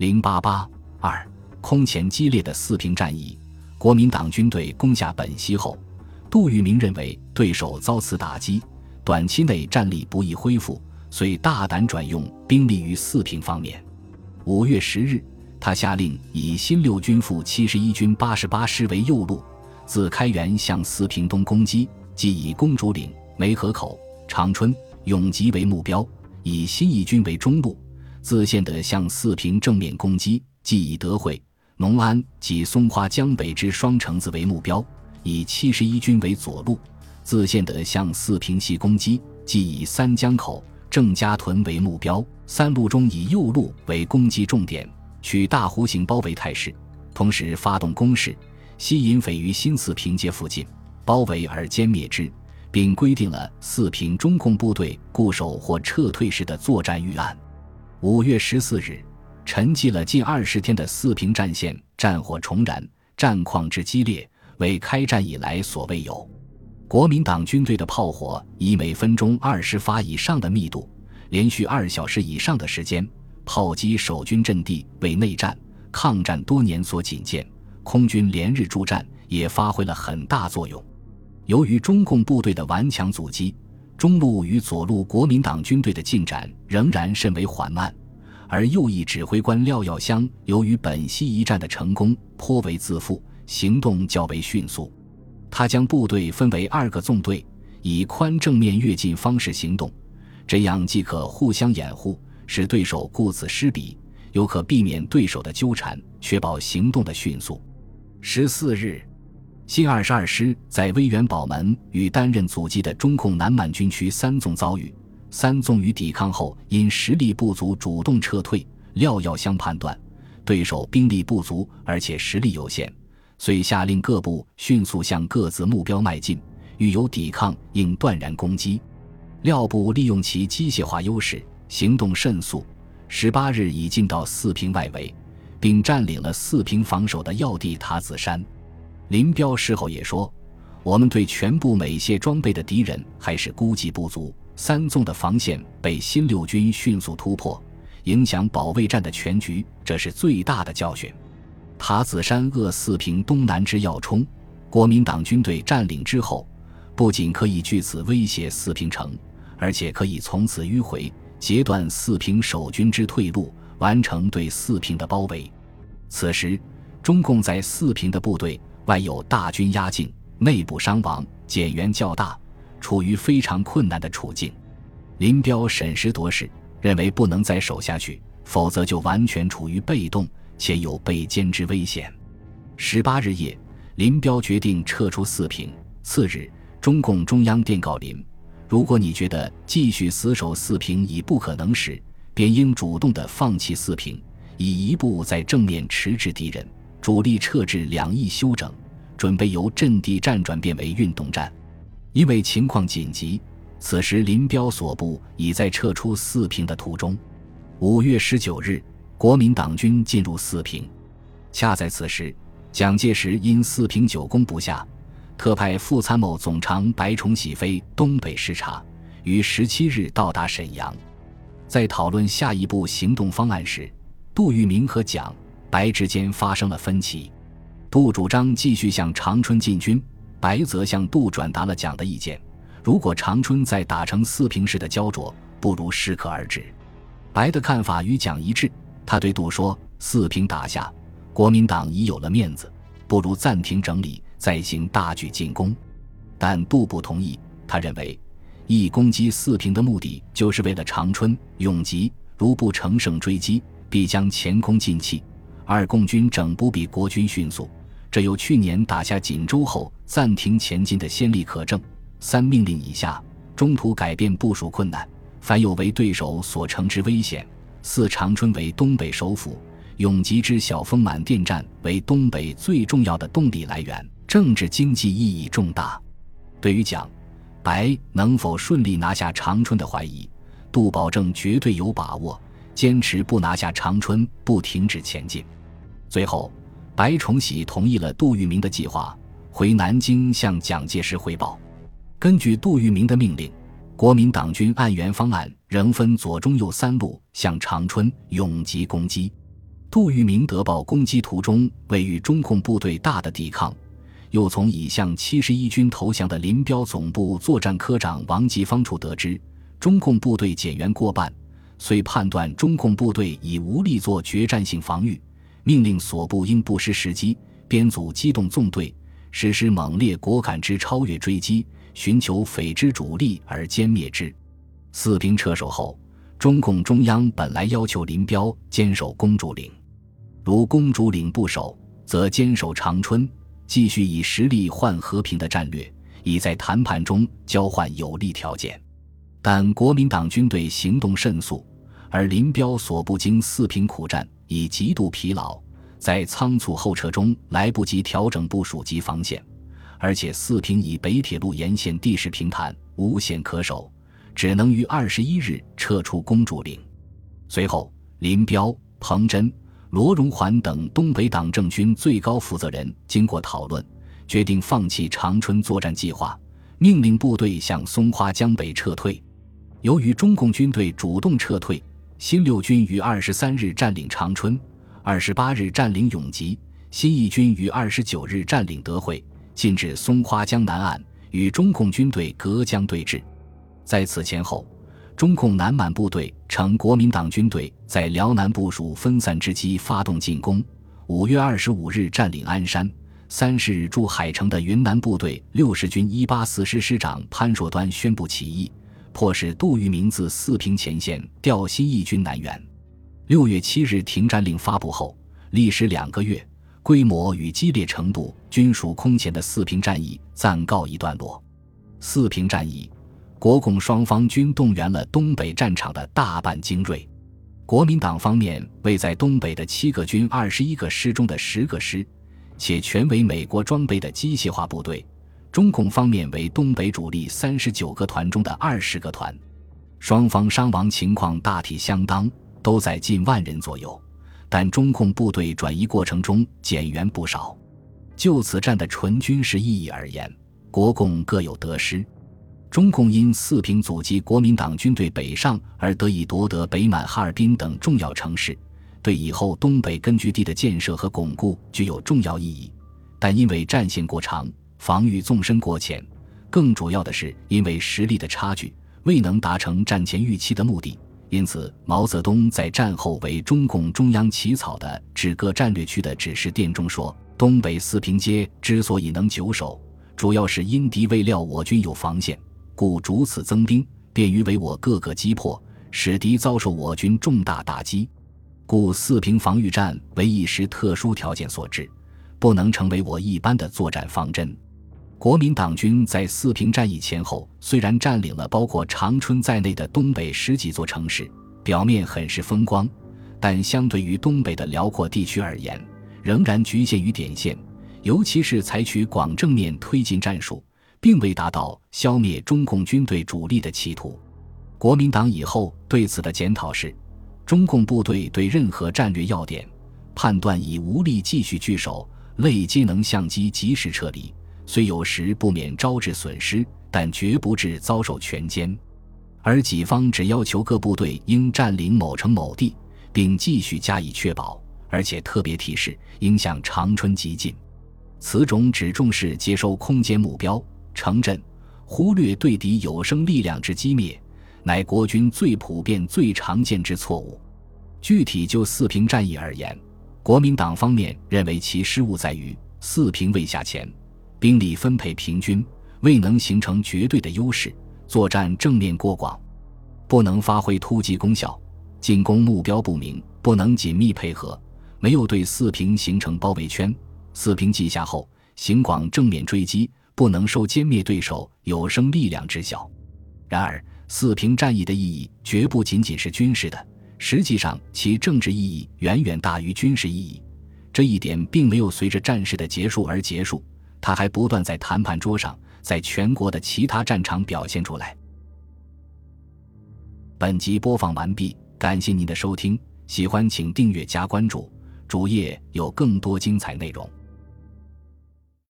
零八八二空前激烈的四平战役，国民党军队攻下本溪后，杜聿明认为对手遭此打击，短期内战力不易恢复，遂大胆转用兵力于四平方面。五月十日，他下令以新六军副七十一军八十八师为右路，自开原向四平东攻击，即以公主岭、梅河口、长春、永吉为目标，以新一军为中路。自献德向四平正面攻击，即以德惠、农安及松花江北之双城子为目标；以七十一军为左路，自献德向四平西攻击，即以三江口、郑家屯为目标。三路中以右路为攻击重点，取大弧形包围态势，同时发动攻势，吸引匪于新四平街附近，包围而歼灭之，并规定了四平中共部队固守或撤退时的作战预案。五月十四日，沉寂了近二十天的四平战线战火重燃，战况之激烈，为开战以来所未有。国民党军队的炮火以每分钟二十发以上的密度，连续二小时以上的时间炮击守军阵地，为内战、抗战多年所仅见。空军连日助战也发挥了很大作用。由于中共部队的顽强阻击。中路与左路国民党军队的进展仍然甚为缓慢，而右翼指挥官廖耀湘由于本溪一战的成功颇为自负，行动较为迅速。他将部队分为二个纵队，以宽正面跃进方式行动，这样既可互相掩护，使对手顾此失彼，又可避免对手的纠缠，确保行动的迅速。十四日。新二十二师在威远堡门与担任阻击的中共南满军区三纵遭遇，三纵于抵抗后因实力不足主动撤退。廖耀湘判断对手兵力不足，而且实力有限，遂下令各部迅速向各自目标迈进，遇有抵抗应断然攻击。廖部利用其机械化优势，行动甚速，十八日已进到四平外围，并占领了四平防守的要地塔子山。林彪事后也说：“我们对全部美械装备的敌人还是估计不足。三纵的防线被新六军迅速突破，影响保卫战的全局，这是最大的教训。塔子山扼四平东南之要冲，国民党军队占领之后，不仅可以据此威胁四平城，而且可以从此迂回，截断四平守军之退路，完成对四平的包围。此时，中共在四平的部队。”外有大军压境，内部伤亡减员较大，处于非常困难的处境。林彪审时度势，认为不能再守下去，否则就完全处于被动，且有被歼之危险。十八日夜，林彪决定撤出四平。次日，中共中央电告林：如果你觉得继续死守四平已不可能时，便应主动的放弃四平，以一步在正面迟滞敌人。主力撤至两翼休整，准备由阵地战转变为运动战。因为情况紧急，此时林彪所部已在撤出四平的途中。五月十九日，国民党军进入四平，恰在此时，蒋介石因四平久攻不下，特派副参谋总长白崇禧飞东北视察，于十七日到达沈阳。在讨论下一步行动方案时，杜聿明和蒋。白之间发生了分歧，杜主张继续向长春进军，白则向杜转达了蒋的意见：如果长春再打成四平式的焦灼，不如适可而止。白的看法与蒋一致，他对杜说：“四平打下，国民党已有了面子，不如暂停整理，再行大举进攻。”但杜不同意，他认为，一攻击四平的目的就是为了长春、永吉，如不乘胜追击，必将前功尽弃。二共军整不比国军迅速，这有去年打下锦州后暂停前进的先例可证。三命令以下，中途改变部署困难，凡有为对手所乘之危险。四长春为东北首府，永吉之小丰满电站为东北最重要的动力来源，政治经济意义重大。对于蒋、白能否顺利拿下长春的怀疑，杜保证绝对有把握，坚持不拿下长春不停止前进。最后，白崇禧同意了杜聿明的计划，回南京向蒋介石汇报。根据杜聿明的命令，国民党军按原方案仍分左、中、右三路向长春、永吉攻击。杜聿明得报攻击途中未遇中共部队大的抵抗，又从已向七十一军投降的林彪总部作战科长王吉芳处得知，中共部队减员过半，遂判断中共部队已无力做决战性防御，命令所部应不失时机，编组机动纵队，实施猛烈果敢之超越追击，寻求匪之主力而歼灭之。四平撤守后，中共中央本来要求林彪坚守公主岭。如公主岭不守，则坚守长春，继续以实力换和平的战略，以在谈判中交换有利条件。但国民党军队行动甚速，而林彪所部经四平苦战，已极度疲劳，在仓促后撤中来不及调整部署及防线，而且四平以北铁路沿线地势平坦，无险可守，只能于二十一日撤出公主岭。随后，林彪、彭真。罗荣桓等东北党政军最高负责人经过讨论，决定放弃长春作战计划，命令部队向松花江北撤退。由于中共军队主动撤退，新六军于二十三日占领长春，二十八日占领永吉，新一军于二十九日占领德惠，进至松花江南岸，与中共军队隔江对峙。在此前后。中共南满部队乘国民党军队在辽南部署分散之机发动进攻。五月二十五日占领鞍山，三十日驻海城的云南部队六十军一八四师师长潘硕端宣布起义，迫使杜聿明自四平前线调新一军南援。六月七日停战令发布后，历时两个月，规模与激烈程度均属空前的四平战役暂告一段落。四平战役。国共双方均动员了东北战场的大半精锐，国民党方面为在东北的七个军二十一个师中的十个师，且全为美国装备的机械化部队；中共方面为东北主力三十九个团中的二十个团，双方伤亡情况大体相当，都在近万人左右。但中共部队转移过程中减员不少。就此战的纯军事意义而言，国共各有得失。中共因四平阻击国民党军队北上而得以夺得北满、哈尔滨等重要城市，对以后东北根据地的建设和巩固具有重要意义。但因为战线过长，防御纵深过浅，更主要的是因为实力的差距，未能达成战前预期的目的。因此，毛泽东在战后为中共中央起草的指各战略区的指示电中说：“东北四平街之所以能久守，主要是因敌未料我军有防线。”故逐次增兵，便于为我各个击破，使敌遭受我军重大打击。故四平防御战为一时特殊条件所致，不能成为我一般的作战方针。国民党军在四平战役前后，虽然占领了包括长春在内的东北十几座城市，表面很是风光，但相对于东北的辽阔地区而言，仍然局限于点线，尤其是采取广正面推进战术。并未达到消灭中共军队主力的企图。国民党以后对此的检讨是：中共部队对任何战略要点判断已无力继续据守，类皆能相机及时撤离。虽有时不免招致损失，但绝不致遭受全歼。而己方只要求各部队应占领某城某地，并继续加以确保，而且特别提示应向长春急进。此种只重视接收空间目标。城镇忽略对敌有生力量之击灭，乃国军最普遍、最常见之错误。具体就四平战役而言，国民党方面认为其失误在于四平未下前，兵力分配平均，未能形成绝对的优势，作战正面过广，不能发挥突击功效，进攻目标不明，不能紧密配合，没有对四平形成包围圈。四平击下后，行广正面追击。不能受歼灭对手有生力量之效。然而，四平战役的意义绝不仅仅是军事的，实际上其政治意义远远大于军事意义。这一点并没有随着战事的结束而结束，他还不断在谈判桌上，在全国的其他战场表现出来。本集播放完毕，感谢您的收听，喜欢请订阅加关注，主页有更多精彩内容。